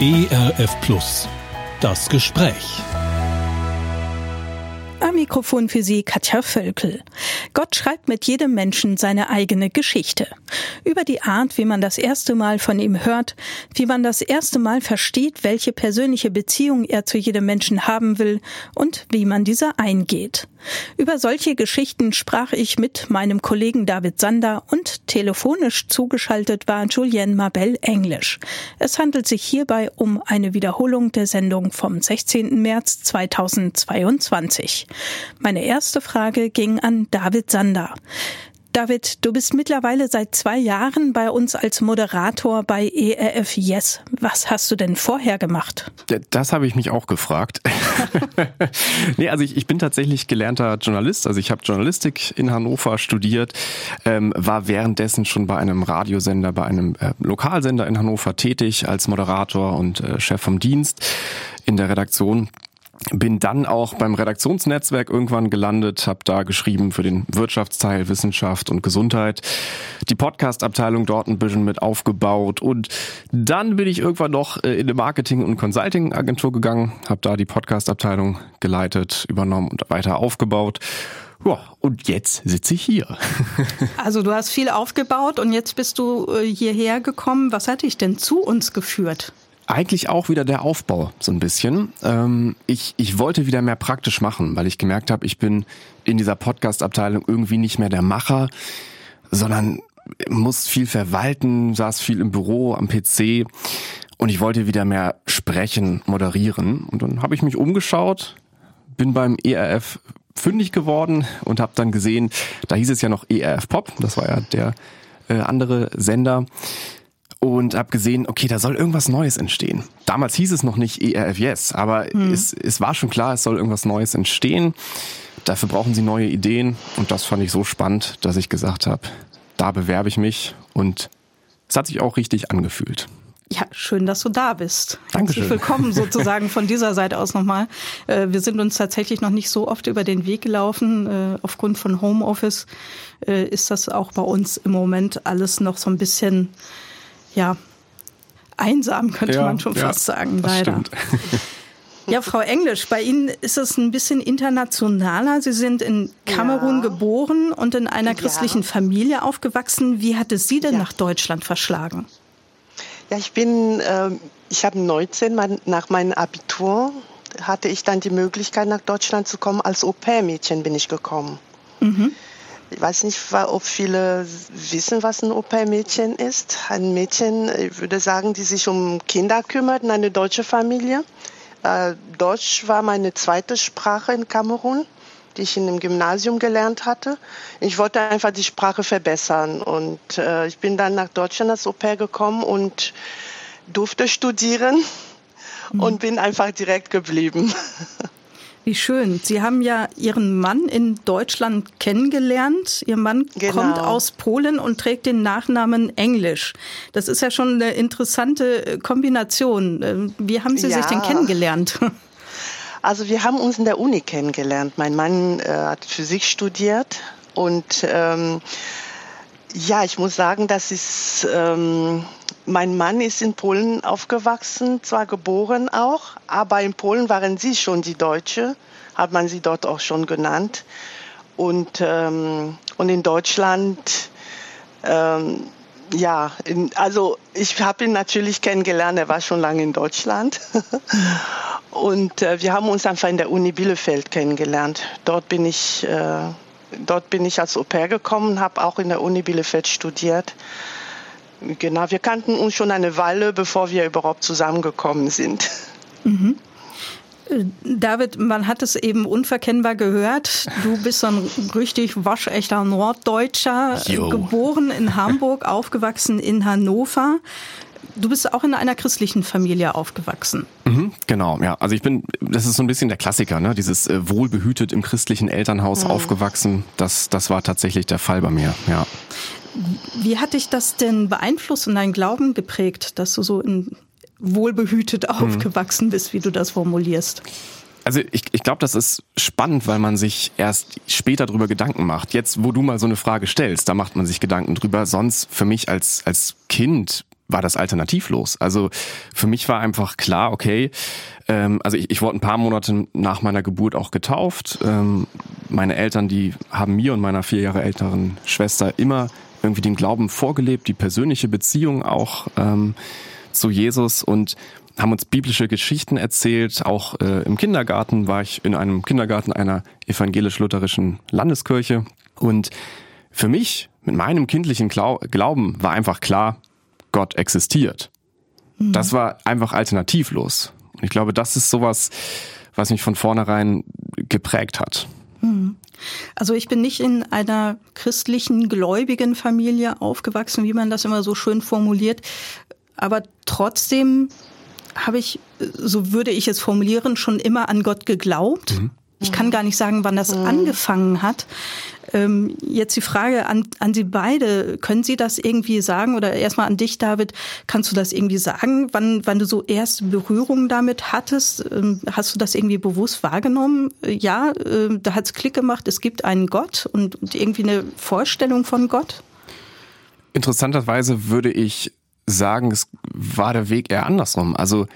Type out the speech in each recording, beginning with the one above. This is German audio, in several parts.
ERF Plus. Das Gespräch. Am Mikrofon für Sie Katja Völkel. Gott schreibt mit jedem Menschen seine eigene Geschichte. Über die Art, wie man das erste Mal von ihm hört, wie man das erste Mal versteht, welche persönliche Beziehung er zu jedem Menschen haben will und wie man diese eingeht. Über solche Geschichten sprach ich mit meinem Kollegen David Sander und telefonisch zugeschaltet war Julienne Mabel Englisch. Es handelt sich hierbei um eine Wiederholung der Sendung vom 16. März 2022. Meine erste Frage ging an David Sander. David, du bist mittlerweile seit zwei Jahren bei uns als Moderator bei ERF Yes. Was hast du denn vorher gemacht? Das habe ich mich auch gefragt. nee, also ich, ich bin tatsächlich gelernter Journalist. Also ich habe Journalistik in Hannover studiert, ähm, war währenddessen schon bei einem Radiosender, bei einem äh, Lokalsender in Hannover tätig als Moderator und äh, Chef vom Dienst in der Redaktion bin dann auch beim Redaktionsnetzwerk irgendwann gelandet, habe da geschrieben für den Wirtschaftsteil Wissenschaft und Gesundheit, die Podcast-Abteilung dort ein bisschen mit aufgebaut und dann bin ich irgendwann noch äh, in eine Marketing- und Consulting-Agentur gegangen, habe da die Podcast-Abteilung geleitet, übernommen und weiter aufgebaut. Ja, und jetzt sitze ich hier. Also du hast viel aufgebaut und jetzt bist du äh, hierher gekommen. Was hat dich denn zu uns geführt? Eigentlich auch wieder der Aufbau so ein bisschen. Ähm, ich, ich wollte wieder mehr praktisch machen, weil ich gemerkt habe, ich bin in dieser Podcast-Abteilung irgendwie nicht mehr der Macher, sondern muss viel verwalten, saß viel im Büro, am PC und ich wollte wieder mehr sprechen, moderieren. Und dann habe ich mich umgeschaut, bin beim ERF fündig geworden und habe dann gesehen, da hieß es ja noch ERF Pop, das war ja der äh, andere Sender und habe gesehen, okay, da soll irgendwas Neues entstehen. Damals hieß es noch nicht ERFS, aber mhm. es, es war schon klar, es soll irgendwas Neues entstehen. Dafür brauchen sie neue Ideen und das fand ich so spannend, dass ich gesagt habe, da bewerbe ich mich und es hat sich auch richtig angefühlt. Ja, schön, dass du da bist. Dankeschön. Herzlich willkommen sozusagen von dieser Seite aus nochmal. Äh, wir sind uns tatsächlich noch nicht so oft über den Weg gelaufen. Äh, aufgrund von Homeoffice äh, ist das auch bei uns im Moment alles noch so ein bisschen ja, einsam, könnte ja, man schon ja, fast sagen, leider. Ja, Frau Englisch, bei Ihnen ist es ein bisschen internationaler. Sie sind in Kamerun ja. geboren und in einer christlichen Familie aufgewachsen. Wie hat es Sie denn nach Deutschland verschlagen? Ja, ich bin, äh, ich habe 19, mein, nach meinem Abitur hatte ich dann die Möglichkeit, nach Deutschland zu kommen. Als Au-pair-Mädchen bin ich gekommen. Mhm. Ich weiß nicht, ob viele wissen, was ein Au-pair-Mädchen ist. Ein Mädchen, ich würde sagen, die sich um Kinder kümmert in eine deutsche Familie. Äh, Deutsch war meine zweite Sprache in Kamerun, die ich in einem Gymnasium gelernt hatte. Ich wollte einfach die Sprache verbessern und äh, ich bin dann nach Deutschland als Au-pair gekommen und durfte studieren mhm. und bin einfach direkt geblieben. Wie schön. Sie haben ja Ihren Mann in Deutschland kennengelernt. Ihr Mann genau. kommt aus Polen und trägt den Nachnamen Englisch. Das ist ja schon eine interessante Kombination. Ähm, wie haben Sie ja. sich denn kennengelernt? Also wir haben uns in der Uni kennengelernt. Mein Mann äh, hat Physik studiert und ähm, ja, ich muss sagen, das ist ähm, mein Mann ist in Polen aufgewachsen, zwar geboren auch, aber in Polen waren sie schon die Deutsche, hat man sie dort auch schon genannt. Und, ähm, und in Deutschland, ähm, ja, in, also ich habe ihn natürlich kennengelernt, er war schon lange in Deutschland. und äh, wir haben uns einfach in der Uni Bielefeld kennengelernt. Dort bin ich, äh, dort bin ich als Au pair gekommen, habe auch in der Uni Bielefeld studiert. Genau, wir kannten uns schon eine Weile, bevor wir überhaupt zusammengekommen sind. Mhm. Äh, David, man hat es eben unverkennbar gehört. Du bist so ein richtig waschechter Norddeutscher, Yo. geboren in Hamburg, aufgewachsen in Hannover. Du bist auch in einer christlichen Familie aufgewachsen. Mhm, genau, ja. Also ich bin, das ist so ein bisschen der Klassiker, ne? Dieses äh, wohlbehütet im christlichen Elternhaus mhm. aufgewachsen. Das, das war tatsächlich der Fall bei mir, ja. Wie hat dich das denn beeinflusst und deinen Glauben geprägt, dass du so in wohlbehütet mhm. aufgewachsen bist, wie du das formulierst? Also ich, ich glaube, das ist spannend, weil man sich erst später darüber Gedanken macht. Jetzt, wo du mal so eine Frage stellst, da macht man sich Gedanken drüber. Sonst für mich als, als Kind war das alternativlos. Also für mich war einfach klar, okay, ähm, also ich, ich wurde ein paar Monate nach meiner Geburt auch getauft. Ähm, meine Eltern, die haben mir und meiner vier Jahre älteren Schwester immer irgendwie den Glauben vorgelebt, die persönliche Beziehung auch ähm, zu Jesus und haben uns biblische Geschichten erzählt. Auch äh, im Kindergarten war ich in einem Kindergarten einer evangelisch-lutherischen Landeskirche. Und für mich, mit meinem kindlichen Glauben, war einfach klar, Gott existiert. Mhm. Das war einfach alternativlos. Und ich glaube, das ist sowas, was mich von vornherein geprägt hat. Mhm. Also ich bin nicht in einer christlichen, gläubigen Familie aufgewachsen, wie man das immer so schön formuliert. Aber trotzdem habe ich, so würde ich es formulieren, schon immer an Gott geglaubt. Mhm. Ich kann gar nicht sagen, wann das mhm. angefangen hat. Ähm, jetzt die Frage an, an Sie beide. Können Sie das irgendwie sagen? Oder erstmal an dich, David. Kannst du das irgendwie sagen, wann, wann du so erste Berührungen damit hattest? Ähm, hast du das irgendwie bewusst wahrgenommen? Ja, äh, da hat es Klick gemacht. Es gibt einen Gott und, und irgendwie eine Vorstellung von Gott? Interessanterweise würde ich sagen, es war der Weg eher andersrum. Also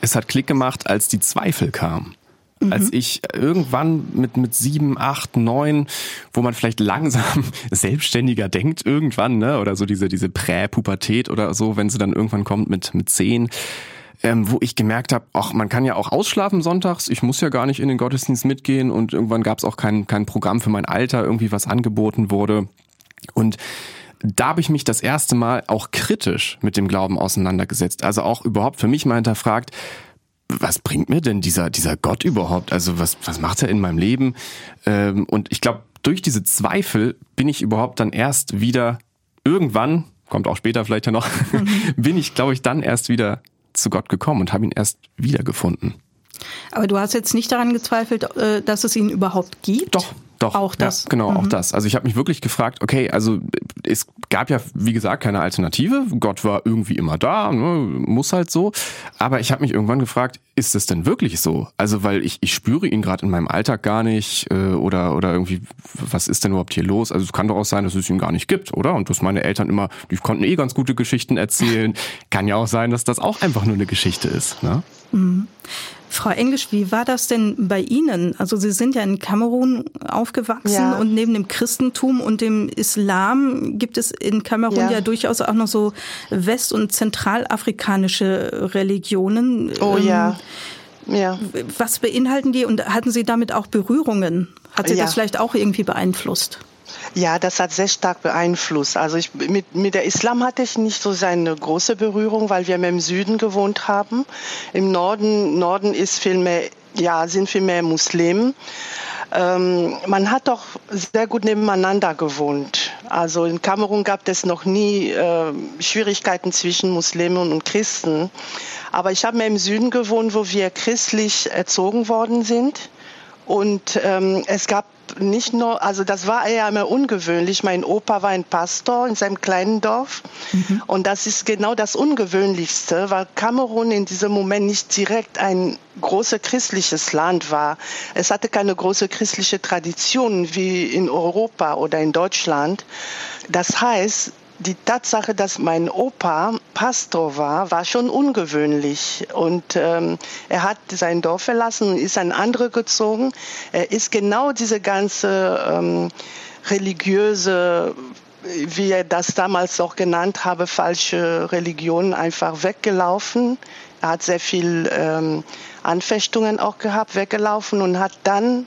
es hat Klick gemacht, als die Zweifel kamen. Mhm. Als ich irgendwann mit, mit sieben, acht, neun, wo man vielleicht langsam selbstständiger denkt, irgendwann, ne, oder so diese, diese Präpubertät oder so, wenn sie dann irgendwann kommt mit, mit zehn, ähm, wo ich gemerkt habe, ach, man kann ja auch ausschlafen sonntags, ich muss ja gar nicht in den Gottesdienst mitgehen und irgendwann gab es auch kein, kein Programm für mein Alter, irgendwie was angeboten wurde. Und da habe ich mich das erste Mal auch kritisch mit dem Glauben auseinandergesetzt. Also auch überhaupt für mich mal hinterfragt, was bringt mir denn dieser, dieser Gott überhaupt? Also was, was macht er in meinem Leben? Ähm, und ich glaube, durch diese Zweifel bin ich überhaupt dann erst wieder irgendwann, kommt auch später vielleicht ja noch, mhm. bin ich, glaube ich, dann erst wieder zu Gott gekommen und habe ihn erst wiedergefunden. Aber du hast jetzt nicht daran gezweifelt, äh, dass es ihn überhaupt gibt? Doch, doch, auch das. Ja, genau, mhm. auch das. Also ich habe mich wirklich gefragt, okay, also es gab ja, wie gesagt, keine Alternative. Gott war irgendwie immer da, ne, muss halt so. Aber ich habe mich irgendwann gefragt, ist es denn wirklich so? Also weil ich, ich spüre ihn gerade in meinem Alltag gar nicht äh, oder, oder irgendwie, was ist denn überhaupt hier los? Also es kann doch auch sein, dass es ihn gar nicht gibt, oder? Und dass meine Eltern immer, die konnten eh ganz gute Geschichten erzählen. kann ja auch sein, dass das auch einfach nur eine Geschichte ist. Ne? Mhm. Frau Englisch, wie war das denn bei Ihnen? Also Sie sind ja in Kamerun aufgewachsen ja. und neben dem Christentum und dem Islam gibt es in Kamerun ja, ja durchaus auch noch so west- und zentralafrikanische Religionen. Oh ähm, ja. Ja. Was beinhalten die und hatten Sie damit auch Berührungen? Hat Sie ja. das vielleicht auch irgendwie beeinflusst? Ja, das hat sehr stark beeinflusst. Also ich, mit, mit der Islam hatte ich nicht so seine große Berührung, weil wir mehr im Süden gewohnt haben. Im Norden, Norden ist viel mehr, ja, sind viel mehr Muslimen. Ähm, man hat doch sehr gut nebeneinander gewohnt. Also in Kamerun gab es noch nie äh, Schwierigkeiten zwischen Muslimen und Christen. Aber ich habe mehr im Süden gewohnt, wo wir christlich erzogen worden sind. Und ähm, es gab nicht nur, also das war eher immer ungewöhnlich. Mein Opa war ein Pastor in seinem kleinen Dorf. Mhm. Und das ist genau das Ungewöhnlichste, weil Kamerun in diesem Moment nicht direkt ein großes christliches Land war. Es hatte keine große christliche Tradition wie in Europa oder in Deutschland. Das heißt, die Tatsache, dass mein Opa Pastor war, war schon ungewöhnlich. Und ähm, er hat sein Dorf verlassen und ist ein anderer gezogen. Er ist genau diese ganze ähm, religiöse wie er das damals auch genannt habe, falsche Religion einfach weggelaufen. Er hat sehr viel ähm, Anfechtungen auch gehabt, weggelaufen und hat dann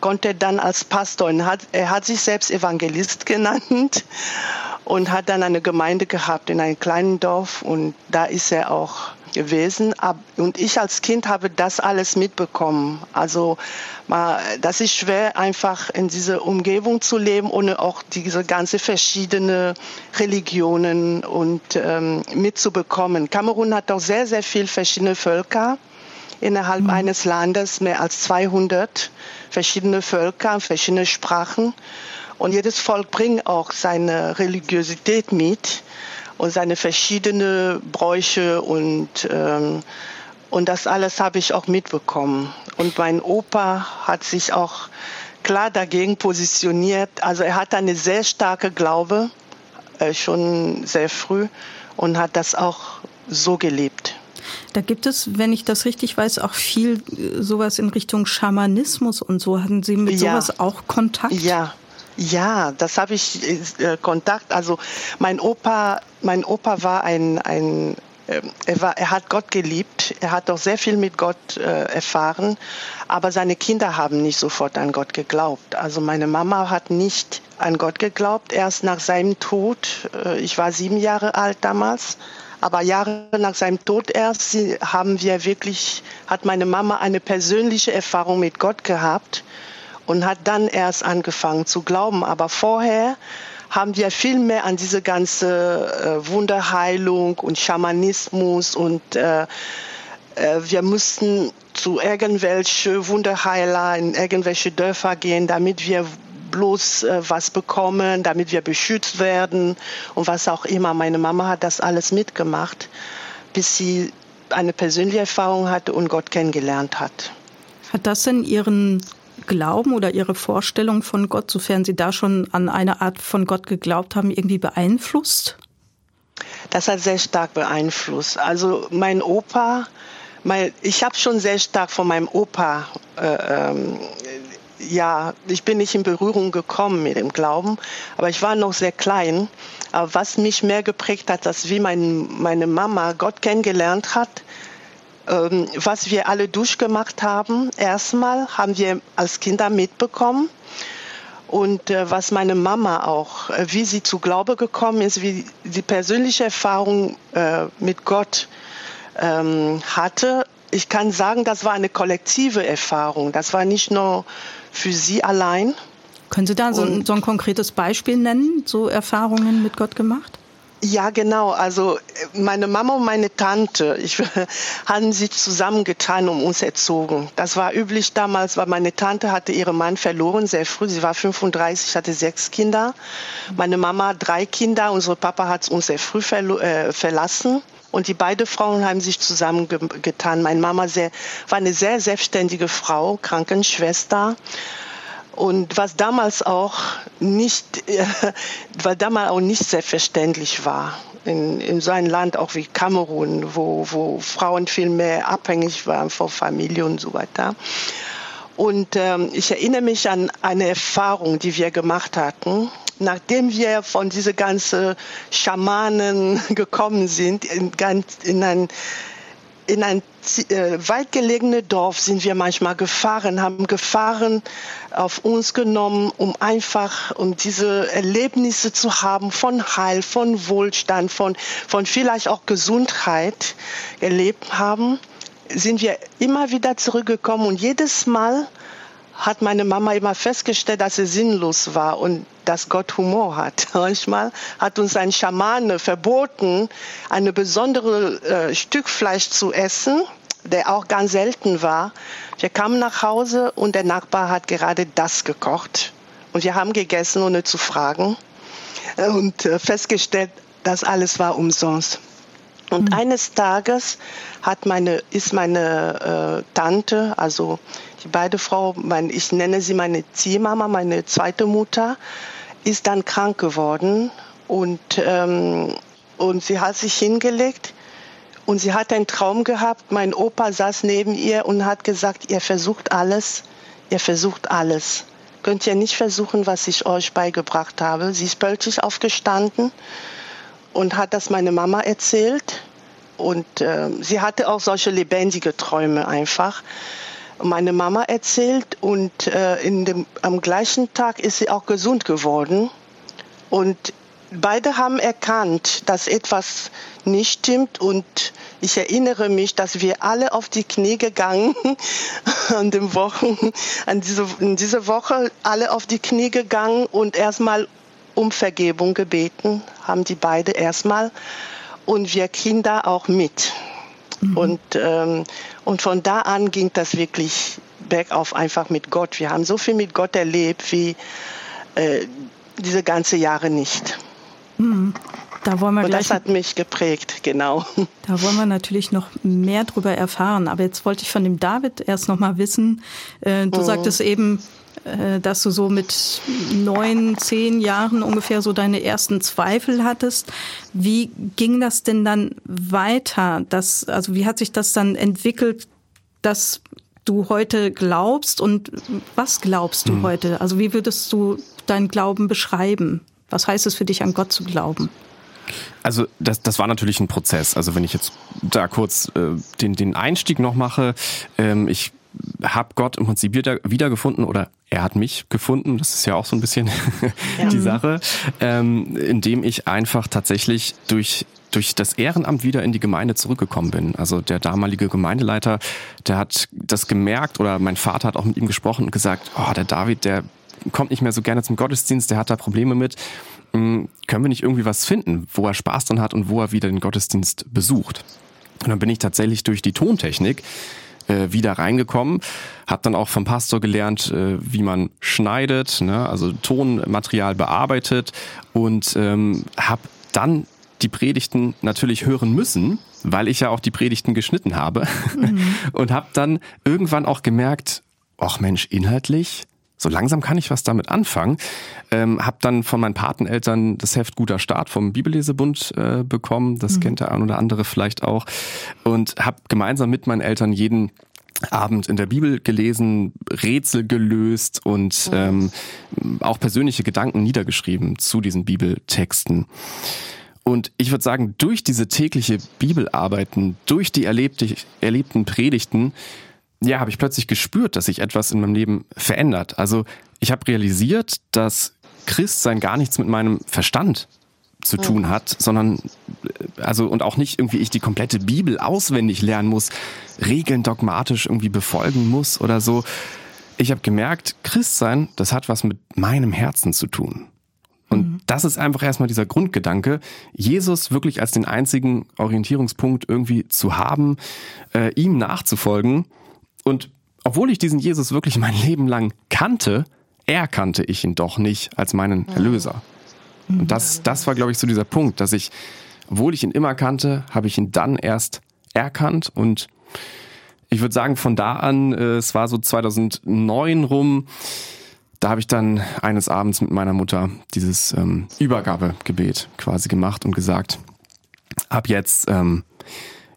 konnte dann als Pastor, hat, er hat sich selbst Evangelist genannt und hat dann eine Gemeinde gehabt in einem kleinen Dorf und da ist er auch gewesen. Und ich als Kind habe das alles mitbekommen. Also das ist schwer, einfach in dieser Umgebung zu leben, ohne auch diese ganze verschiedene Religionen und ähm, mitzubekommen. Kamerun hat auch sehr, sehr viele verschiedene Völker innerhalb mhm. eines Landes, mehr als 200 verschiedene Völker, verschiedene Sprachen. Und jedes Volk bringt auch seine Religiosität mit und seine verschiedenen Bräuche und ähm, und das alles habe ich auch mitbekommen. Und mein Opa hat sich auch klar dagegen positioniert. Also er hat eine sehr starke Glaube, äh, schon sehr früh. und hat das auch so gelebt. Da gibt es, wenn ich das richtig weiß, auch viel äh, sowas in Richtung Schamanismus und so. Hatten Sie mit ja. sowas auch Kontakt? Ja, ja, das habe ich äh, Kontakt. Also mein Opa, mein Opa war ein, ein ähm, er, war, er hat Gott geliebt, er hat auch sehr viel mit Gott äh, erfahren, aber seine Kinder haben nicht sofort an Gott geglaubt. Also meine Mama hat nicht an Gott geglaubt, erst nach seinem Tod. Äh, ich war sieben Jahre alt damals, aber Jahre nach seinem Tod erst haben wir wirklich, hat meine Mama eine persönliche Erfahrung mit Gott gehabt und hat dann erst angefangen zu glauben. Aber vorher haben wir viel mehr an diese ganze äh, Wunderheilung und Schamanismus und äh, äh, wir mussten zu irgendwelche Wunderheiler in irgendwelche Dörfer gehen, damit wir bloß äh, was bekommen, damit wir beschützt werden und was auch immer. Meine Mama hat das alles mitgemacht, bis sie eine persönliche Erfahrung hatte und Gott kennengelernt hat. Hat das in Ihren Glauben oder Ihre Vorstellung von Gott, sofern Sie da schon an eine Art von Gott geglaubt haben, irgendwie beeinflusst? Das hat sehr stark beeinflusst. Also mein Opa, mein, ich habe schon sehr stark von meinem Opa, äh, ähm, ja, ich bin nicht in Berührung gekommen mit dem Glauben, aber ich war noch sehr klein. Aber was mich mehr geprägt hat, dass wie mein, meine Mama Gott kennengelernt hat, ähm, was wir alle durchgemacht haben. Erstmal haben wir als Kinder mitbekommen und äh, was meine Mama auch, äh, wie sie zu Glaube gekommen ist, wie die persönliche Erfahrung äh, mit Gott ähm, hatte. Ich kann sagen, das war eine kollektive Erfahrung. Das war nicht nur für sie allein. Können Sie da so, so ein konkretes Beispiel nennen, so Erfahrungen mit Gott gemacht? Ja, genau. Also meine Mama und meine Tante, ich, haben sich zusammengetan und uns erzogen. Das war üblich damals, weil meine Tante hatte ihren Mann verloren, sehr früh. Sie war 35, hatte sechs Kinder. Meine Mama drei Kinder. Unser Papa hat uns sehr früh äh, verlassen. Und die beiden Frauen haben sich zusammengetan. Meine Mama sehr, war eine sehr selbstständige Frau, Krankenschwester. Und was damals auch nicht, äh, weil damals auch nicht selbstverständlich war. In, in so einem Land auch wie Kamerun, wo, wo Frauen viel mehr abhängig waren von Familie und so weiter. Und ähm, ich erinnere mich an eine Erfahrung, die wir gemacht hatten. Nachdem wir von diese ganzen Schamanen gekommen sind, in, in ein in ein äh, weit gelegene Dorf sind wir manchmal gefahren, haben Gefahren auf uns genommen, um einfach, um diese Erlebnisse zu haben von Heil, von Wohlstand, von, von vielleicht auch Gesundheit erlebt haben, sind wir immer wieder zurückgekommen und jedes Mal hat meine Mama immer festgestellt, dass sie sinnlos war und dass Gott Humor hat. Manchmal hat uns ein Schamane verboten, eine besondere äh, Stück Fleisch zu essen, der auch ganz selten war. Wir kamen nach Hause und der Nachbar hat gerade das gekocht. Und wir haben gegessen, ohne zu fragen. Und äh, festgestellt, das alles war umsonst. Und mhm. eines Tages hat meine, ist meine äh, Tante, also beide Frau, mein, ich nenne sie meine Ziehmama, meine zweite Mutter, ist dann krank geworden und, ähm, und sie hat sich hingelegt und sie hat einen Traum gehabt. Mein Opa saß neben ihr und hat gesagt, ihr versucht alles, ihr versucht alles. Könnt ihr nicht versuchen, was ich euch beigebracht habe. Sie ist plötzlich aufgestanden und hat das meine Mama erzählt. Und äh, sie hatte auch solche lebendige Träume einfach. Meine Mama erzählt und äh, in dem, am gleichen Tag ist sie auch gesund geworden. Und beide haben erkannt, dass etwas nicht stimmt. Und ich erinnere mich, dass wir alle auf die Knie gegangen an den Wochen, an diese, in dieser Woche alle auf die Knie gegangen und erstmal um Vergebung gebeten, haben die beide erstmal und wir Kinder auch mit. Mhm. Und, ähm, und von da an ging das wirklich bergauf einfach mit Gott. Wir haben so viel mit Gott erlebt wie äh, diese ganze Jahre nicht. Mhm. Da wollen wir Und das hat mich geprägt, genau. Da wollen wir natürlich noch mehr drüber erfahren. Aber jetzt wollte ich von dem David erst noch mal wissen. Äh, du mhm. sagtest eben, dass du so mit neun, zehn Jahren ungefähr so deine ersten Zweifel hattest. Wie ging das denn dann weiter? Das, also wie hat sich das dann entwickelt, dass du heute glaubst und was glaubst du hm. heute? Also wie würdest du deinen Glauben beschreiben? Was heißt es für dich, an Gott zu glauben? Also das, das war natürlich ein Prozess. Also wenn ich jetzt da kurz äh, den, den Einstieg noch mache, ähm, ich habe Gott im Prinzip wieder, wiedergefunden oder er hat mich gefunden, das ist ja auch so ein bisschen ja. die Sache, ähm, indem ich einfach tatsächlich durch durch das Ehrenamt wieder in die Gemeinde zurückgekommen bin. Also der damalige Gemeindeleiter, der hat das gemerkt oder mein Vater hat auch mit ihm gesprochen und gesagt, oh, der David, der kommt nicht mehr so gerne zum Gottesdienst, der hat da Probleme mit. Hm, können wir nicht irgendwie was finden, wo er Spaß dran hat und wo er wieder den Gottesdienst besucht? Und dann bin ich tatsächlich durch die Tontechnik äh, wieder reingekommen, habe dann auch vom Pastor gelernt, äh, wie man schneidet, ne? also Tonmaterial bearbeitet und ähm, habe dann die Predigten natürlich hören müssen, weil ich ja auch die Predigten geschnitten habe mhm. und habe dann irgendwann auch gemerkt, ach Mensch, inhaltlich so langsam kann ich was damit anfangen. Ähm, hab dann von meinen Pateneltern das Heft Guter Start vom Bibellesebund äh, bekommen. Das mhm. kennt der ein oder andere vielleicht auch. Und habe gemeinsam mit meinen Eltern jeden Abend in der Bibel gelesen, Rätsel gelöst und ähm, auch persönliche Gedanken niedergeschrieben zu diesen Bibeltexten. Und ich würde sagen, durch diese tägliche Bibelarbeiten, durch die erlebte, erlebten Predigten, ja, habe ich plötzlich gespürt, dass sich etwas in meinem Leben verändert. Also ich habe realisiert, dass Christsein gar nichts mit meinem Verstand zu tun mhm. hat, sondern äh, also und auch nicht irgendwie ich die komplette Bibel auswendig lernen muss, Regeln dogmatisch irgendwie befolgen muss oder so. Ich habe gemerkt, Christsein, das hat was mit meinem Herzen zu tun. Und mhm. das ist einfach erstmal dieser Grundgedanke, Jesus wirklich als den einzigen Orientierungspunkt irgendwie zu haben, äh, ihm nachzufolgen und obwohl ich diesen Jesus wirklich mein Leben lang kannte, erkannte ich ihn doch nicht als meinen Erlöser. Und das, das war, glaube ich, so dieser Punkt, dass ich, obwohl ich ihn immer kannte, habe ich ihn dann erst erkannt. Und ich würde sagen, von da an, äh, es war so 2009 rum, da habe ich dann eines Abends mit meiner Mutter dieses ähm, Übergabegebet quasi gemacht und gesagt, ab jetzt ähm,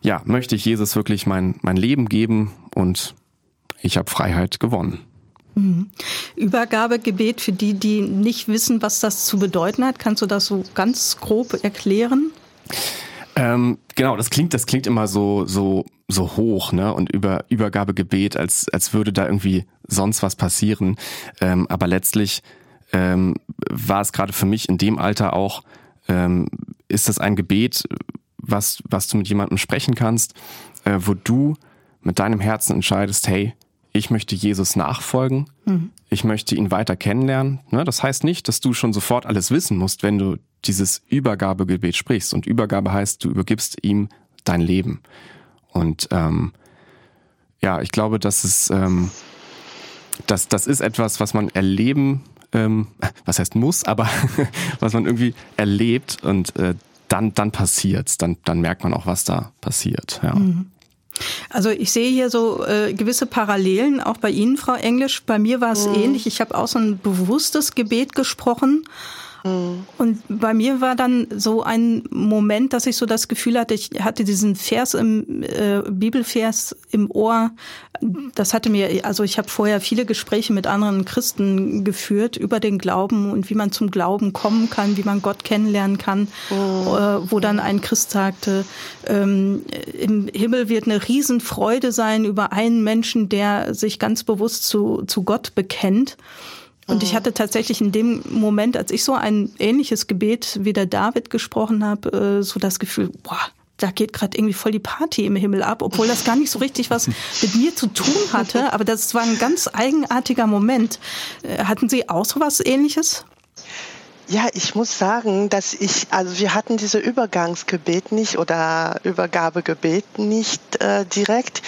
ja, möchte ich Jesus wirklich mein, mein Leben geben und ich habe Freiheit gewonnen. Mhm. Übergabegebet für die, die nicht wissen, was das zu bedeuten hat. Kannst du das so ganz grob erklären? Ähm, genau, das klingt, das klingt immer so, so, so hoch, ne? Und über Übergabegebet, als, als würde da irgendwie sonst was passieren. Ähm, aber letztlich ähm, war es gerade für mich in dem Alter auch, ähm, ist das ein Gebet, was, was du mit jemandem sprechen kannst, äh, wo du mit deinem Herzen entscheidest, hey, ich möchte Jesus nachfolgen, mhm. ich möchte ihn weiter kennenlernen. Ne, das heißt nicht, dass du schon sofort alles wissen musst, wenn du dieses Übergabegebet sprichst. Und Übergabe heißt, du übergibst ihm dein Leben. Und ähm, ja, ich glaube, das ist, ähm, das, das ist etwas, was man erleben, ähm, was heißt muss, aber was man irgendwie erlebt und äh, dann, dann passiert's, dann, dann merkt man auch, was da passiert. Ja. Mhm. Also ich sehe hier so äh, gewisse Parallelen auch bei Ihnen, Frau Englisch. Bei mir war es mhm. ähnlich. Ich habe auch so ein bewusstes Gebet gesprochen und bei mir war dann so ein Moment, dass ich so das Gefühl hatte, ich hatte diesen Vers im äh, Bibelvers im Ohr. Das hatte mir, also ich habe vorher viele Gespräche mit anderen Christen geführt über den Glauben und wie man zum Glauben kommen kann, wie man Gott kennenlernen kann, oh. äh, wo dann ein Christ sagte, ähm, im Himmel wird eine Riesenfreude sein über einen Menschen, der sich ganz bewusst zu, zu Gott bekennt. Und ich hatte tatsächlich in dem Moment, als ich so ein ähnliches Gebet wie der David gesprochen habe, äh, so das Gefühl, boah, da geht gerade irgendwie voll die Party im Himmel ab, obwohl das gar nicht so richtig was mit mir zu tun hatte. Aber das war ein ganz eigenartiger Moment. Äh, hatten Sie auch so was Ähnliches? Ja, ich muss sagen, dass ich, also wir hatten diese Übergangsgebet nicht oder Übergabegebet nicht äh, direkt,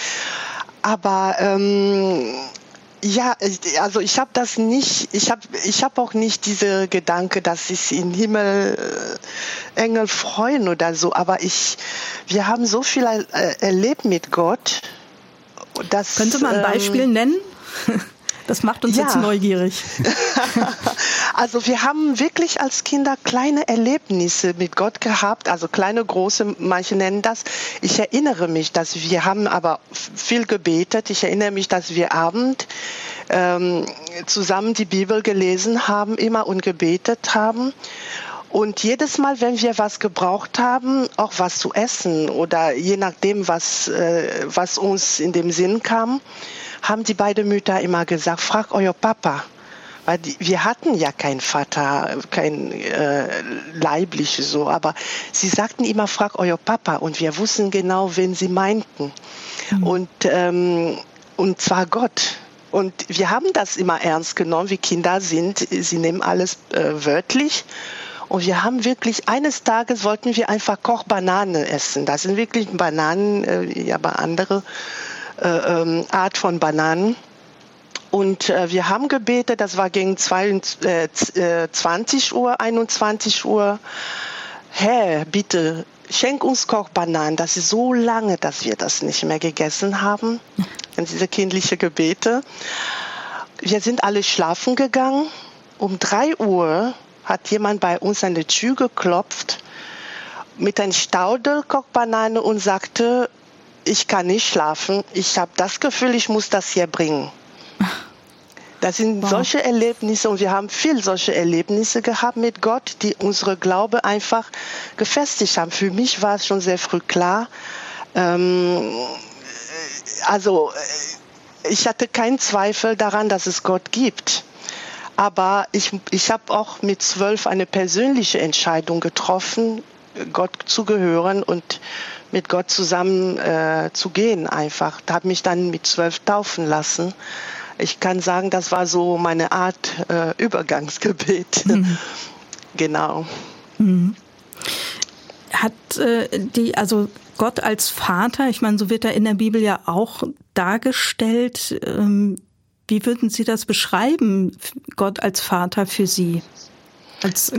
aber ähm, ja, also ich habe das nicht, ich habe ich hab auch nicht diese Gedanke, dass sich im Himmel äh, Engel freuen oder so, aber ich, wir haben so viel äh, erlebt mit Gott. Dass, Können Sie mal ein Beispiel ähm, nennen? Das macht uns ja. jetzt neugierig. also wir haben wirklich als Kinder kleine Erlebnisse mit Gott gehabt, also kleine, große, manche nennen das. Ich erinnere mich, dass wir haben aber viel gebetet. Ich erinnere mich, dass wir Abend ähm, zusammen die Bibel gelesen haben, immer und gebetet haben. Und jedes Mal, wenn wir was gebraucht haben, auch was zu essen oder je nachdem, was, äh, was uns in dem Sinn kam, haben die beiden Mütter immer gesagt, frag euer Papa. Weil die, wir hatten ja keinen Vater, kein äh, leibliche so, aber sie sagten immer, frag euer Papa. Und wir wussten genau, wen sie meinten. Mhm. Und, ähm, und zwar Gott. Und wir haben das immer ernst genommen, wie Kinder sind. Sie nehmen alles äh, wörtlich. Und wir haben wirklich, eines Tages wollten wir einfach Kochbananen essen. Das sind wirklich Bananen, äh, aber andere äh, ähm, Art von Bananen. Und äh, wir haben gebetet, das war gegen 20 äh, Uhr, 21 Uhr. Herr, bitte schenk uns Kochbananen. Das ist so lange, dass wir das nicht mehr gegessen haben. Und diese kindliche Gebete. Wir sind alle schlafen gegangen. Um drei Uhr hat jemand bei uns an die Tür geklopft mit einer Staudelkochbanane und sagte, ich kann nicht schlafen, ich habe das Gefühl, ich muss das hier bringen. Das sind wow. solche Erlebnisse und wir haben viel solche Erlebnisse gehabt mit Gott, die unsere Glaube einfach gefestigt haben. Für mich war es schon sehr früh klar. Ähm, also ich hatte keinen Zweifel daran, dass es Gott gibt. Aber ich, ich habe auch mit zwölf eine persönliche Entscheidung getroffen, Gott zu gehören und mit Gott zusammen äh, zu gehen einfach. Da habe mich dann mit zwölf taufen lassen. Ich kann sagen, das war so meine Art äh, Übergangsgebet. Mhm. genau. Mhm. Hat äh, die, also Gott als Vater, ich meine, so wird er in der Bibel ja auch dargestellt. Ähm, wie würden Sie das beschreiben, Gott als Vater für Sie? Als äh,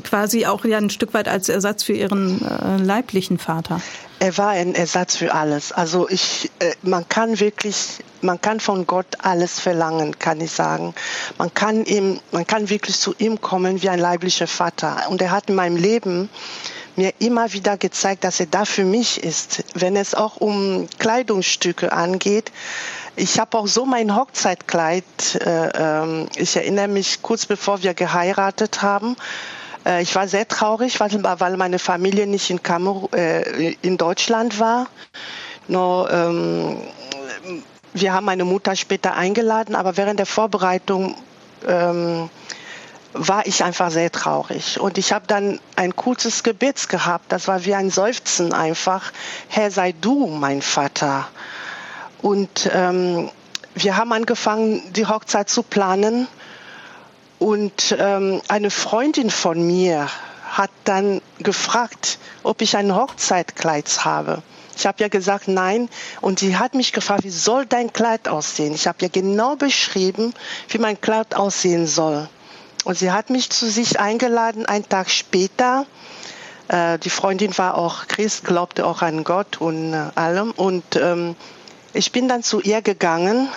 quasi auch ja ein Stück weit als Ersatz für Ihren äh, leiblichen Vater. Er war ein Ersatz für alles. Also ich, äh, man kann wirklich, man kann von Gott alles verlangen, kann ich sagen. Man kann ihm, man kann wirklich zu ihm kommen wie ein leiblicher Vater. Und er hat in meinem Leben mir immer wieder gezeigt, dass er da für mich ist. Wenn es auch um Kleidungsstücke angeht, ich habe auch so mein Hochzeitkleid. Äh, ähm, ich erinnere mich kurz bevor wir geheiratet haben. Äh, ich war sehr traurig, weil, weil meine Familie nicht in, Kamer äh, in Deutschland war. Nur, ähm, wir haben meine Mutter später eingeladen, aber während der Vorbereitung ähm, war ich einfach sehr traurig. Und ich habe dann ein kurzes Gebet gehabt. Das war wie ein Seufzen einfach. Herr, sei du mein Vater. Und ähm, wir haben angefangen, die Hochzeit zu planen. Und ähm, eine Freundin von mir hat dann gefragt, ob ich ein Hochzeitkleid habe. Ich habe ja gesagt nein und sie hat mich gefragt, wie soll dein Kleid aussehen? Ich habe ja genau beschrieben, wie mein Kleid aussehen soll. Und sie hat mich zu sich eingeladen, einen Tag später. Äh, die Freundin war auch Christ, glaubte auch an Gott und äh, allem. Und ähm, ich bin dann zu ihr gegangen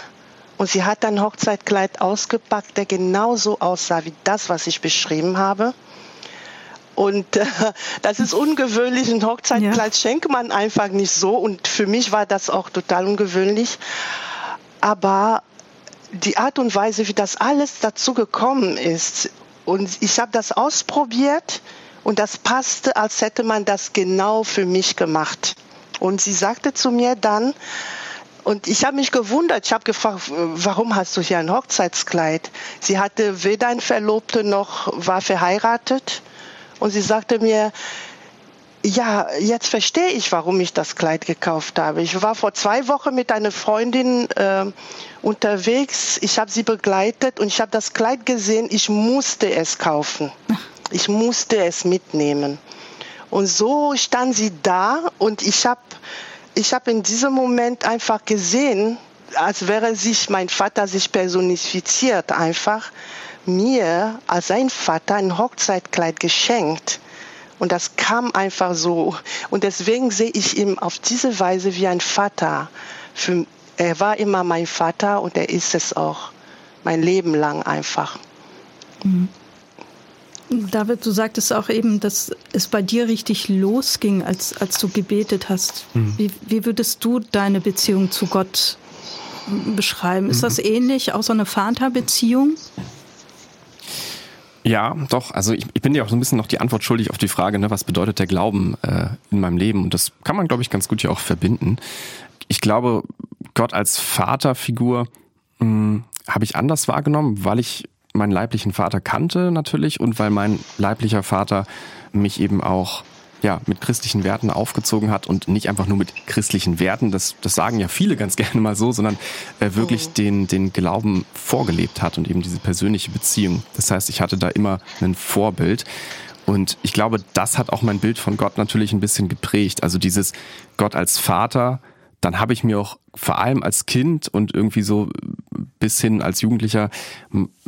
und sie hat ein Hochzeitkleid ausgepackt, der genauso aussah wie das, was ich beschrieben habe. Und äh, das ist ungewöhnlich. Ein Hochzeitkleid ja. schenkt man einfach nicht so. Und für mich war das auch total ungewöhnlich. Aber die Art und Weise, wie das alles dazu gekommen ist, und ich habe das ausprobiert und das passte, als hätte man das genau für mich gemacht. Und sie sagte zu mir dann, und ich habe mich gewundert. Ich habe gefragt, warum hast du hier ein Hochzeitskleid? Sie hatte weder ein Verlobte noch war verheiratet. Und sie sagte mir, ja, jetzt verstehe ich, warum ich das Kleid gekauft habe. Ich war vor zwei Wochen mit einer Freundin äh, unterwegs. Ich habe sie begleitet und ich habe das Kleid gesehen. Ich musste es kaufen. Ich musste es mitnehmen. Und so stand sie da und ich habe ich habe in diesem Moment einfach gesehen, als wäre sich mein Vater sich personifiziert, einfach mir als sein Vater ein Hochzeitkleid geschenkt. Und das kam einfach so. Und deswegen sehe ich ihn auf diese Weise wie ein Vater. Für, er war immer mein Vater und er ist es auch mein Leben lang einfach. Mhm. David, du sagtest auch eben, dass es bei dir richtig losging, als, als du gebetet hast. Mhm. Wie, wie würdest du deine Beziehung zu Gott beschreiben? Ist das mhm. ähnlich, auch so eine Vaterbeziehung? Ja, doch. Also ich, ich bin dir auch so ein bisschen noch die Antwort schuldig auf die Frage, ne, was bedeutet der Glauben äh, in meinem Leben? Und das kann man, glaube ich, ganz gut hier auch verbinden. Ich glaube, Gott als Vaterfigur hm, habe ich anders wahrgenommen, weil ich meinen leiblichen Vater kannte natürlich und weil mein leiblicher Vater mich eben auch ja, mit christlichen Werten aufgezogen hat und nicht einfach nur mit christlichen Werten, das, das sagen ja viele ganz gerne mal so, sondern äh, wirklich mhm. den, den Glauben vorgelebt hat und eben diese persönliche Beziehung. Das heißt, ich hatte da immer ein Vorbild. Und ich glaube, das hat auch mein Bild von Gott natürlich ein bisschen geprägt. Also dieses Gott als Vater, dann habe ich mir auch vor allem als Kind und irgendwie so bis hin als Jugendlicher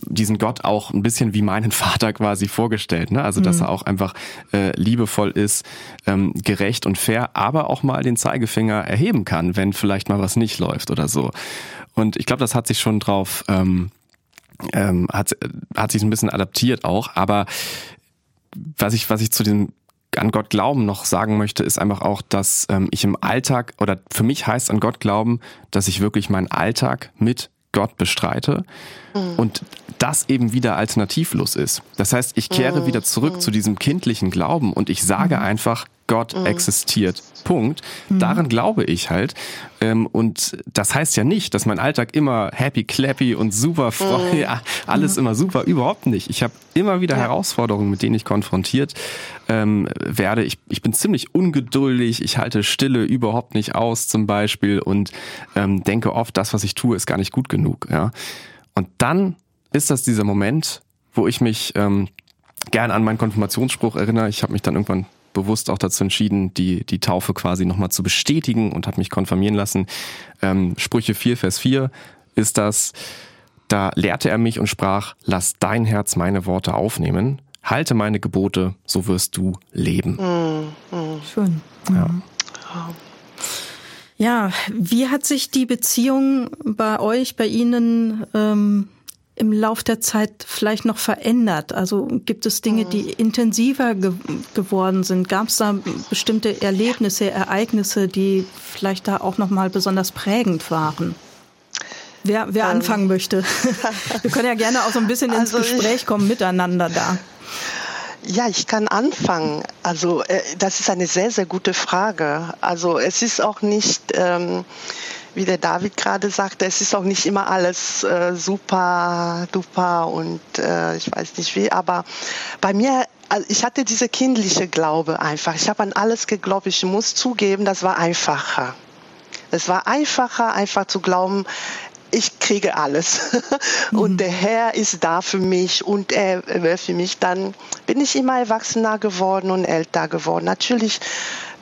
diesen Gott auch ein bisschen wie meinen Vater quasi vorgestellt. Ne? Also dass mhm. er auch einfach äh, liebevoll ist, ähm, gerecht und fair, aber auch mal den Zeigefinger erheben kann, wenn vielleicht mal was nicht läuft oder so. Und ich glaube, das hat sich schon drauf ähm, ähm, hat, hat sich ein bisschen adaptiert auch, aber was ich, was ich zu dem an Gott glauben noch sagen möchte, ist einfach auch, dass ähm, ich im Alltag oder für mich heißt an Gott glauben, dass ich wirklich meinen Alltag mit Gott bestreite mhm. und das eben wieder alternativlos ist. Das heißt, ich kehre mhm. wieder zurück mhm. zu diesem kindlichen Glauben und ich sage mhm. einfach, Gott mhm. existiert. Punkt. Mhm. Daran glaube ich halt. Ähm, und das heißt ja nicht, dass mein Alltag immer happy, clappy und super, mhm. ja, alles immer super. Überhaupt nicht. Ich habe immer wieder ja. Herausforderungen, mit denen ich konfrontiert ähm, werde. Ich, ich bin ziemlich ungeduldig. Ich halte Stille überhaupt nicht aus zum Beispiel und ähm, denke oft, das, was ich tue, ist gar nicht gut genug. Ja. Und dann ist das dieser Moment, wo ich mich ähm, gern an meinen Konfirmationsspruch erinnere. Ich habe mich dann irgendwann bewusst auch dazu entschieden, die, die Taufe quasi nochmal zu bestätigen und habe mich konfirmieren lassen. Ähm, Sprüche 4, Vers 4 ist das, da lehrte er mich und sprach, lass dein Herz meine Worte aufnehmen, halte meine Gebote, so wirst du leben. Mhm. Mhm. Schön. Ja. Ja, wie hat sich die Beziehung bei euch, bei Ihnen ähm, im Lauf der Zeit vielleicht noch verändert? Also gibt es Dinge, die mhm. intensiver ge geworden sind? Gab es da bestimmte Erlebnisse, Ereignisse, die vielleicht da auch noch mal besonders prägend waren? Wer, wer ähm. anfangen möchte? Wir können ja gerne auch so ein bisschen ins also Gespräch kommen miteinander da. Ja, ich kann anfangen. Also äh, das ist eine sehr, sehr gute Frage. Also es ist auch nicht... Ähm, wie der David gerade sagte, es ist auch nicht immer alles äh, super, duper und äh, ich weiß nicht wie, aber bei mir, also ich hatte diese kindliche Glaube einfach. Ich habe an alles geglaubt. Ich muss zugeben, das war einfacher. Es war einfacher, einfach zu glauben, ich kriege alles und mhm. der Herr ist da für mich und er will für mich. Dann bin ich immer erwachsener geworden und älter geworden. Natürlich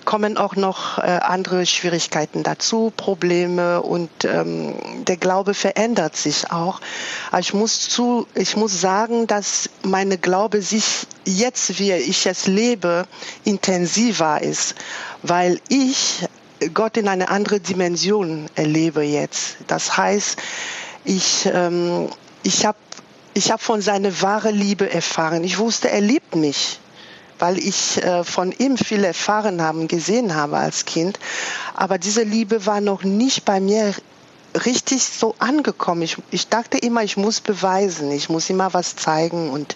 kommen auch noch äh, andere Schwierigkeiten dazu, Probleme und ähm, der Glaube verändert sich auch. Aber ich muss zu, ich muss sagen, dass meine Glaube sich jetzt, wie ich es lebe, intensiver ist, weil ich Gott in eine andere Dimension erlebe jetzt. Das heißt, ich, ähm, ich habe ich hab von seiner wahre Liebe erfahren. Ich wusste, er liebt mich weil ich äh, von ihm viel erfahren habe, gesehen habe als Kind. Aber diese Liebe war noch nicht bei mir richtig so angekommen. Ich, ich dachte immer, ich muss beweisen, ich muss immer was zeigen und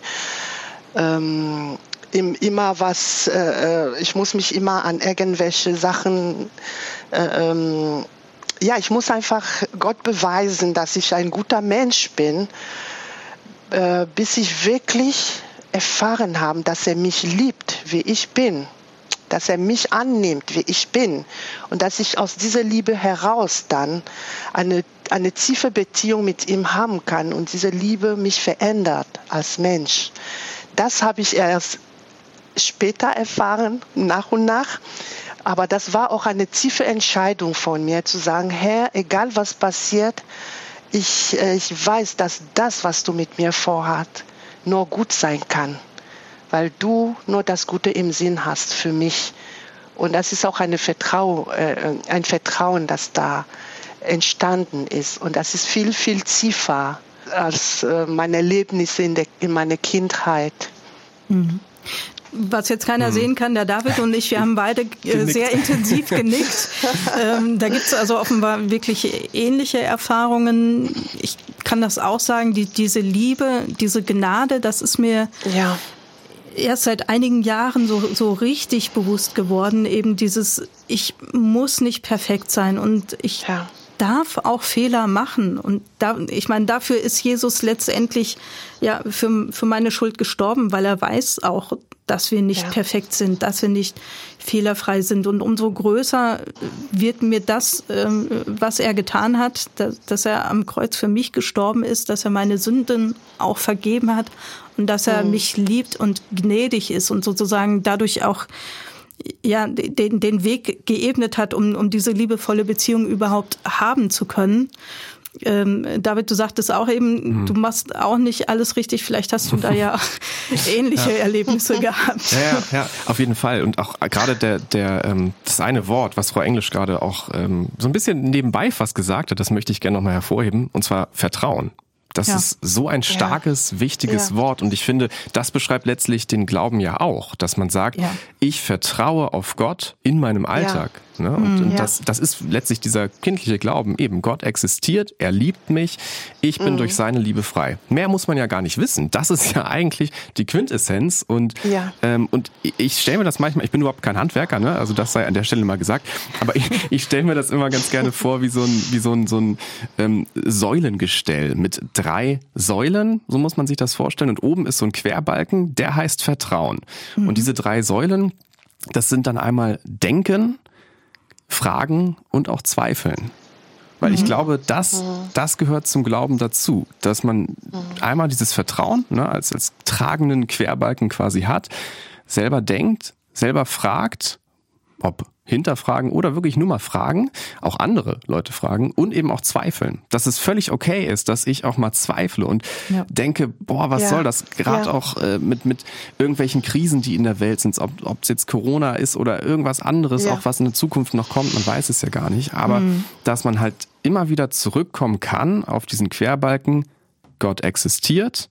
ähm, immer was, äh, äh, ich muss mich immer an irgendwelche Sachen, äh, ähm, ja, ich muss einfach Gott beweisen, dass ich ein guter Mensch bin, äh, bis ich wirklich erfahren haben, dass er mich liebt, wie ich bin, dass er mich annimmt, wie ich bin und dass ich aus dieser Liebe heraus dann eine, eine tiefe Beziehung mit ihm haben kann und diese Liebe mich verändert als Mensch. Das habe ich erst später erfahren, nach und nach. Aber das war auch eine tiefe Entscheidung von mir, zu sagen, Herr, egal was passiert, ich, äh, ich weiß, dass das, was du mit mir vorhat, nur gut sein kann, weil du nur das Gute im Sinn hast für mich. Und das ist auch Vertrau, äh, ein Vertrauen, das da entstanden ist. Und das ist viel, viel tiefer als äh, meine Erlebnisse in, in meiner Kindheit. Mhm. Was jetzt keiner mhm. sehen kann, der David und ich, wir haben beide äh, sehr intensiv genickt. ähm, da gibt es also offenbar wirklich ähnliche Erfahrungen. Ich kann das auch sagen, die, diese Liebe, diese Gnade, das ist mir ja. erst seit einigen Jahren so, so richtig bewusst geworden. Eben dieses, ich muss nicht perfekt sein und ich ja darf auch Fehler machen. Und da, ich meine, dafür ist Jesus letztendlich ja für, für meine Schuld gestorben, weil er weiß auch, dass wir nicht ja. perfekt sind, dass wir nicht fehlerfrei sind. Und umso größer wird mir das, ähm, was er getan hat, dass er am Kreuz für mich gestorben ist, dass er meine Sünden auch vergeben hat und dass er mhm. mich liebt und gnädig ist und sozusagen dadurch auch ja, den, den Weg geebnet hat, um, um diese liebevolle Beziehung überhaupt haben zu können. Ähm, David, du sagtest auch eben, mhm. du machst auch nicht alles richtig. Vielleicht hast du da ja ähnliche ja. Erlebnisse gehabt. Ja, ja, ja, auf jeden Fall. Und auch gerade der, der, ähm, das eine Wort, was Frau Englisch gerade auch ähm, so ein bisschen nebenbei fast gesagt hat, das möchte ich gerne nochmal hervorheben, und zwar Vertrauen. Das ja. ist so ein starkes, ja. wichtiges ja. Wort. Und ich finde, das beschreibt letztlich den Glauben ja auch, dass man sagt, ich vertraue auf Gott in meinem Alltag. Ne? Und, mhm, und das, das ist letztlich dieser kindliche Glauben. Eben, Gott existiert, er liebt mich, ich bin mhm. durch seine Liebe frei. Mehr muss man ja gar nicht wissen. Das ist ja eigentlich die Quintessenz. Und, ja. ähm, und ich stelle mir das manchmal, ich bin überhaupt kein Handwerker, ne? also das sei an der Stelle mal gesagt, aber ich, ich stelle mir das immer ganz gerne vor wie so ein, wie so ein, so ein ähm, Säulengestell mit drei Säulen, so muss man sich das vorstellen. Und oben ist so ein Querbalken, der heißt Vertrauen. Mhm. Und diese drei Säulen, das sind dann einmal Denken, Fragen und auch Zweifeln. Weil ich mhm. glaube, das, mhm. das gehört zum Glauben dazu, dass man mhm. einmal dieses Vertrauen ne, als, als tragenden Querbalken quasi hat, selber denkt, selber fragt, ob hinterfragen oder wirklich nur mal fragen, auch andere Leute fragen und eben auch zweifeln. Dass es völlig okay ist, dass ich auch mal zweifle und ja. denke, boah, was ja. soll das? Gerade ja. auch äh, mit, mit irgendwelchen Krisen, die in der Welt sind, ob es jetzt Corona ist oder irgendwas anderes, auch was in der Zukunft noch kommt, man weiß es ja gar nicht. Aber mhm. dass man halt immer wieder zurückkommen kann auf diesen Querbalken, Gott existiert,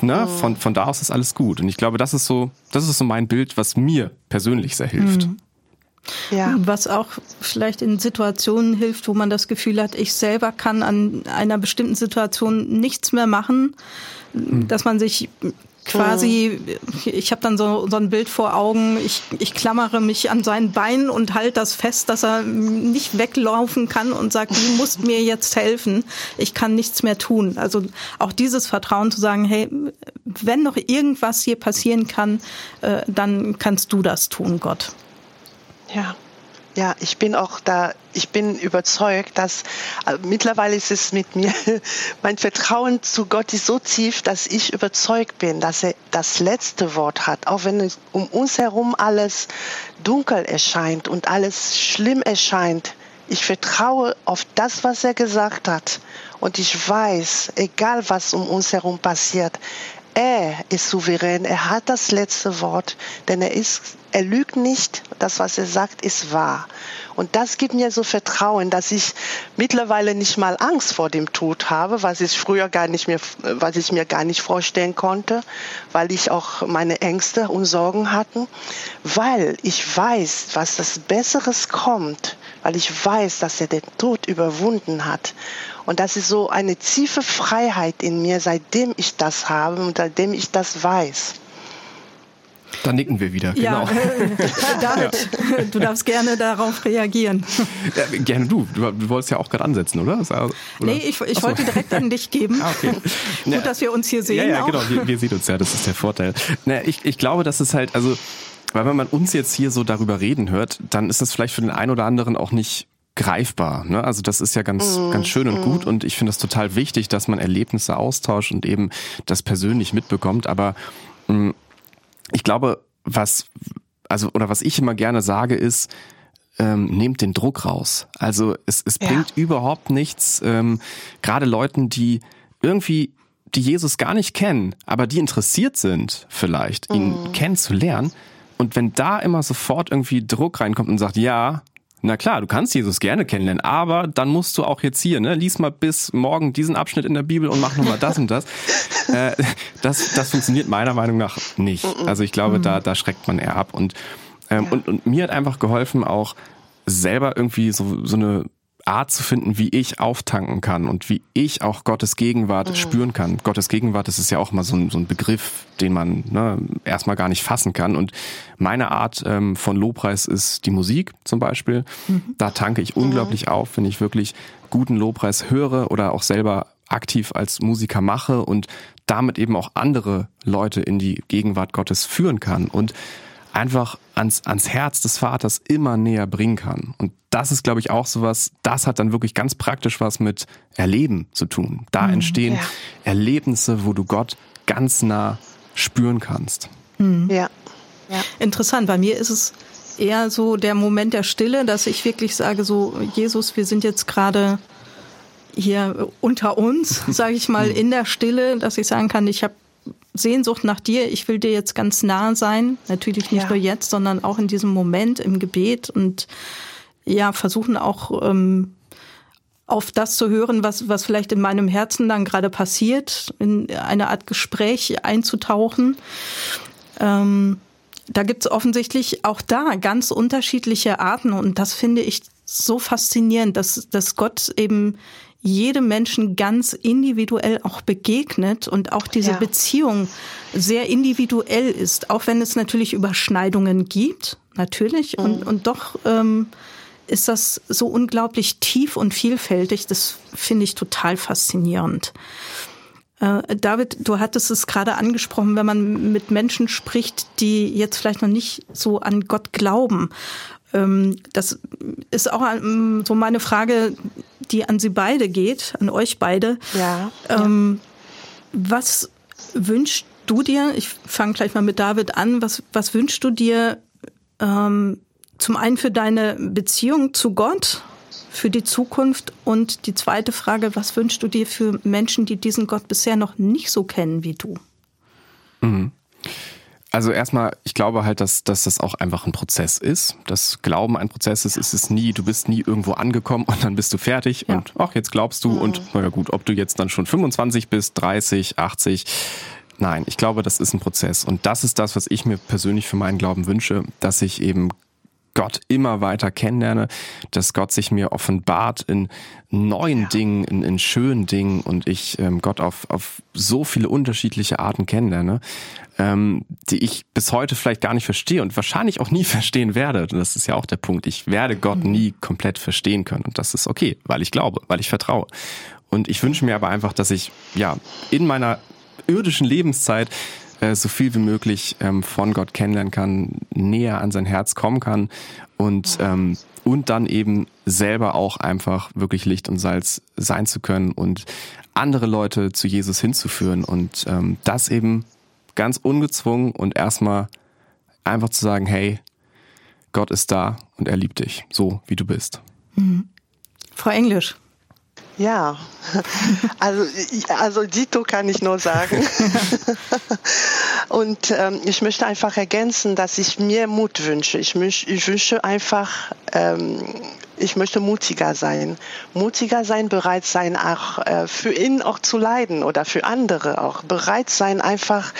Ne? Mhm. Von, von da aus ist alles gut. Und ich glaube, das ist so, das ist so mein Bild, was mir persönlich sehr hilft. Mhm. Ja. Was auch vielleicht in Situationen hilft, wo man das Gefühl hat, ich selber kann an einer bestimmten Situation nichts mehr machen, mhm. dass man sich quasi, ich habe dann so, so ein Bild vor Augen, ich, ich klammere mich an sein Bein und halte das fest, dass er nicht weglaufen kann und sagt, du musst mir jetzt helfen, ich kann nichts mehr tun. Also auch dieses Vertrauen zu sagen, hey, wenn noch irgendwas hier passieren kann, äh, dann kannst du das tun, Gott. Ja. Ja, ich bin auch da, ich bin überzeugt, dass äh, mittlerweile ist es mit mir, mein Vertrauen zu Gott ist so tief, dass ich überzeugt bin, dass er das letzte Wort hat, auch wenn es um uns herum alles dunkel erscheint und alles schlimm erscheint. Ich vertraue auf das, was er gesagt hat. Und ich weiß, egal was um uns herum passiert, er ist souverän, er hat das letzte Wort, denn er ist, er lügt nicht, das, was er sagt, ist wahr. Und das gibt mir so Vertrauen, dass ich mittlerweile nicht mal Angst vor dem Tod habe, was ich früher gar nicht mehr, was ich mir gar nicht vorstellen konnte, weil ich auch meine Ängste und Sorgen hatten, weil ich weiß, was das Besseres kommt, weil ich weiß, dass er den Tod überwunden hat. Und das ist so eine tiefe Freiheit in mir, seitdem ich das habe und seitdem ich das weiß. Da nicken wir wieder, ja, genau. Äh, David, ja. du darfst gerne darauf reagieren. Ja, gerne du. du. Du wolltest ja auch gerade ansetzen, oder? oder? Nee, ich, ich wollte direkt an dich geben. Ah, okay. Gut, dass wir uns hier sehen. Ja, ja, auch. genau. Wir, wir sehen uns ja, das ist der Vorteil. Naja, ich, ich glaube, das ist halt, also, weil wenn man uns jetzt hier so darüber reden hört, dann ist das vielleicht für den einen oder anderen auch nicht greifbar. Ne? Also das ist ja ganz, mm, ganz schön und mm. gut und ich finde es total wichtig, dass man Erlebnisse austauscht und eben das persönlich mitbekommt. Aber mh, mm, ich glaube, was, also, oder was ich immer gerne sage, ist, ähm, nehmt den Druck raus. Also es, es ja. bringt überhaupt nichts, ähm, gerade Leuten, die irgendwie die Jesus gar nicht kennen, aber die interessiert sind, vielleicht, ihn mm. kennenzulernen. Und wenn da immer sofort irgendwie Druck reinkommt und sagt, ja, Na klar, du kannst Jesus gerne kennenlernen, aber dann musst du auch jetzt hier, ne, lies mal bis morgen diesen Abschnitt in der Bibel und mach nochmal das und das. äh, das. Das funktioniert meiner Meinung nach nicht. Also ich glaube, da, da schreckt man eher ab. Und, ähm, ja. und, und mir hat einfach geholfen, auch selber irgendwie so, so eine Art zu finden, wie ich auftanken kann und wie ich auch Gottes Gegenwart mhm. spüren kann. Gottes Gegenwart, das ist ja auch mal so ein, so ein Begriff, den man ne, erstmal gar nicht fassen kann. Und meine Art ähm, von Lobpreis ist die Musik zum Beispiel. Mhm. Da tanke ich unglaublich mhm. auf, wenn ich wirklich guten Lobpreis höre oder auch selber aktiv als Musiker mache und damit eben auch andere Leute in die Gegenwart Gottes führen kann. Und einfach ans, ans Herz des Vaters immer näher bringen kann. Und das ist, glaube ich, auch sowas, das hat dann wirklich ganz praktisch was mit Erleben zu tun. Da mhm, entstehen ja. Erlebnisse, wo du Gott ganz nah spüren kannst. Mhm. Ja. ja. Interessant. Bei mir ist es eher so der Moment der Stille, dass ich wirklich sage, so, Jesus, wir sind jetzt gerade hier unter uns, sage ich mal, in der Stille, dass ich sagen kann, ich habe Sehnsucht nach dir. Ich will dir jetzt ganz nah sein. Natürlich nicht ja. nur jetzt, sondern auch in diesem Moment im Gebet und ja, versuchen auch ähm, auf das zu hören, was, was vielleicht in meinem Herzen dann gerade passiert, in eine Art Gespräch einzutauchen. Ähm, da gibt's offensichtlich auch da ganz unterschiedliche Arten und das finde ich so faszinierend, dass, dass Gott eben jedem Menschen ganz individuell auch begegnet und auch diese ja. Beziehung sehr individuell ist, auch wenn es natürlich Überschneidungen gibt, natürlich, mhm. und, und doch ähm, ist das so unglaublich tief und vielfältig, das finde ich total faszinierend. Äh, David, du hattest es gerade angesprochen, wenn man mit Menschen spricht, die jetzt vielleicht noch nicht so an Gott glauben. Ähm, das ist auch so meine Frage, die an Sie beide geht, an euch beide. Ja. Ähm, was wünschst du dir? Ich fange gleich mal mit David an. Was, was wünschst du dir ähm, zum einen für deine Beziehung zu Gott, für die Zukunft? Und die zweite Frage, was wünschst du dir für Menschen, die diesen Gott bisher noch nicht so kennen wie du? Mhm. Also erstmal, ich glaube halt, dass, dass das auch einfach ein Prozess ist. Das Glauben ein Prozess ist, ist es nie, du bist nie irgendwo angekommen und dann bist du fertig ja. und ach, jetzt glaubst du mhm. und naja gut, ob du jetzt dann schon 25 bist, 30, 80. Nein, ich glaube, das ist ein Prozess. Und das ist das, was ich mir persönlich für meinen Glauben wünsche, dass ich eben Gott immer weiter kennenlerne, dass Gott sich mir offenbart in neuen ja. Dingen, in, in, schönen Dingen und ich ähm, Gott auf, auf so viele unterschiedliche Arten kennenlerne, ähm, die ich bis heute vielleicht gar nicht verstehe und wahrscheinlich auch nie verstehen werde. Und das ist ja auch der Punkt. Ich werde Gott mhm. nie komplett verstehen können und das ist okay, weil ich glaube, weil ich vertraue. Und ich wünsche mir aber einfach, dass ich ja in meiner irdischen Lebenszeit äh, so viel wie möglich ähm, von Gott kennenlernen kann, näher an sein Herz kommen kann und ähm, und dann eben selber auch einfach wirklich Licht und Salz sein zu können und andere Leute zu Jesus hinzuführen und ähm, das eben ganz ungezwungen und erstmal einfach zu sagen, hey, Gott ist da und er liebt dich, so wie du bist. Mhm. Frau Englisch. Ja, also, also Dito kann ich nur sagen. Und ähm, ich möchte einfach ergänzen, dass ich mir Mut wünsche. Ich, mich, ich wünsche einfach, ähm, ich möchte mutiger sein. Mutiger sein, bereit sein, auch äh, für ihn auch zu leiden oder für andere auch. Bereit sein, einfach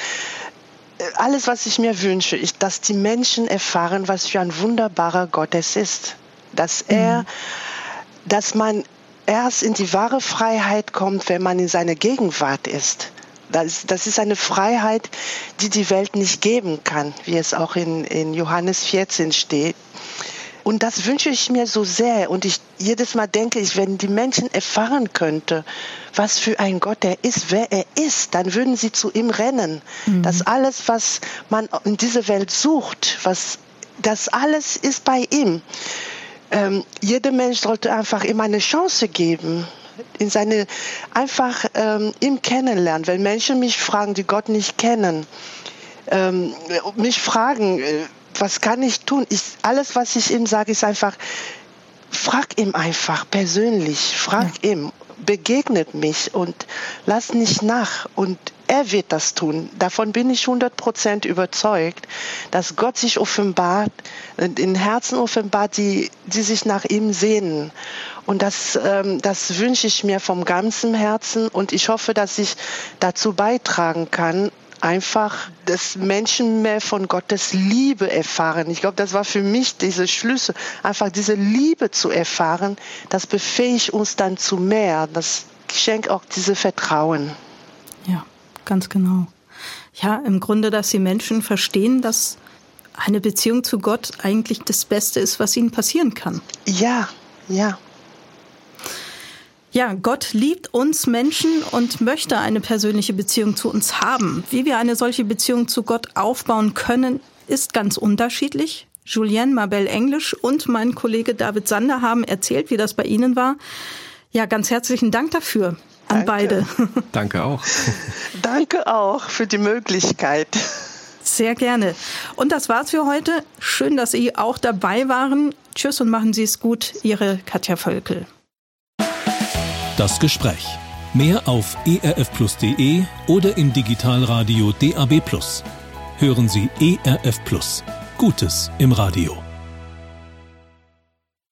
äh, alles, was ich mir wünsche, ist, dass die Menschen erfahren, was für ein wunderbarer Gott es ist. Dass er, mhm. dass man erst in die wahre Freiheit kommt, wenn man in seiner Gegenwart ist. Das, das ist eine Freiheit, die die Welt nicht geben kann, wie es auch in, in Johannes 14 steht. Und das wünsche ich mir so sehr. Und ich jedes Mal denke ich, wenn die Menschen erfahren könnte, was für ein Gott er ist, wer er ist, dann würden sie zu ihm rennen. Mhm. Das alles, was man in dieser Welt sucht, was, das alles ist bei ihm ähm, jeder Mensch sollte einfach ihm eine Chance geben, in seine einfach ähm, ihm kennenlernen. Wenn Menschen mich fragen, die Gott nicht kennen, ähm, mich fragen, äh, was kann ich tun? Ich, alles, was ich ihm sage, ist einfach, frag ihm einfach persönlich, frag ja. ihm, begegnet mich und lass nicht nach und er wird das tun. Davon bin ich 100 Prozent überzeugt, dass Gott sich offenbart, in Herzen offenbart, die, die sich nach ihm sehnen. Und das, ähm, das wünsche ich mir vom ganzen Herzen. Und ich hoffe, dass ich dazu beitragen kann, einfach, dass Menschen mehr von Gottes Liebe erfahren. Ich glaube, das war für mich diese Schlüssel, einfach diese Liebe zu erfahren. Das befähigt uns dann zu mehr. Das schenkt auch diese Vertrauen. Ja, ganz genau. Ja, im Grunde, dass die Menschen verstehen, dass eine Beziehung zu Gott eigentlich das Beste ist, was ihnen passieren kann. Ja, ja. Ja, Gott liebt uns Menschen und möchte eine persönliche Beziehung zu uns haben. Wie wir eine solche Beziehung zu Gott aufbauen können, ist ganz unterschiedlich. Julienne Mabel Englisch und mein Kollege David Sander haben erzählt, wie das bei Ihnen war. Ja, ganz herzlichen Dank dafür an Danke. beide. Danke auch. Danke auch für die Möglichkeit. Sehr gerne. Und das war's für heute. Schön, dass Sie auch dabei waren. Tschüss und machen Sie es gut. Ihre Katja Völkel. Das Gespräch. Mehr auf erfplus.de oder im Digitalradio DAB+. Hören Sie ERF Plus. Gutes im Radio.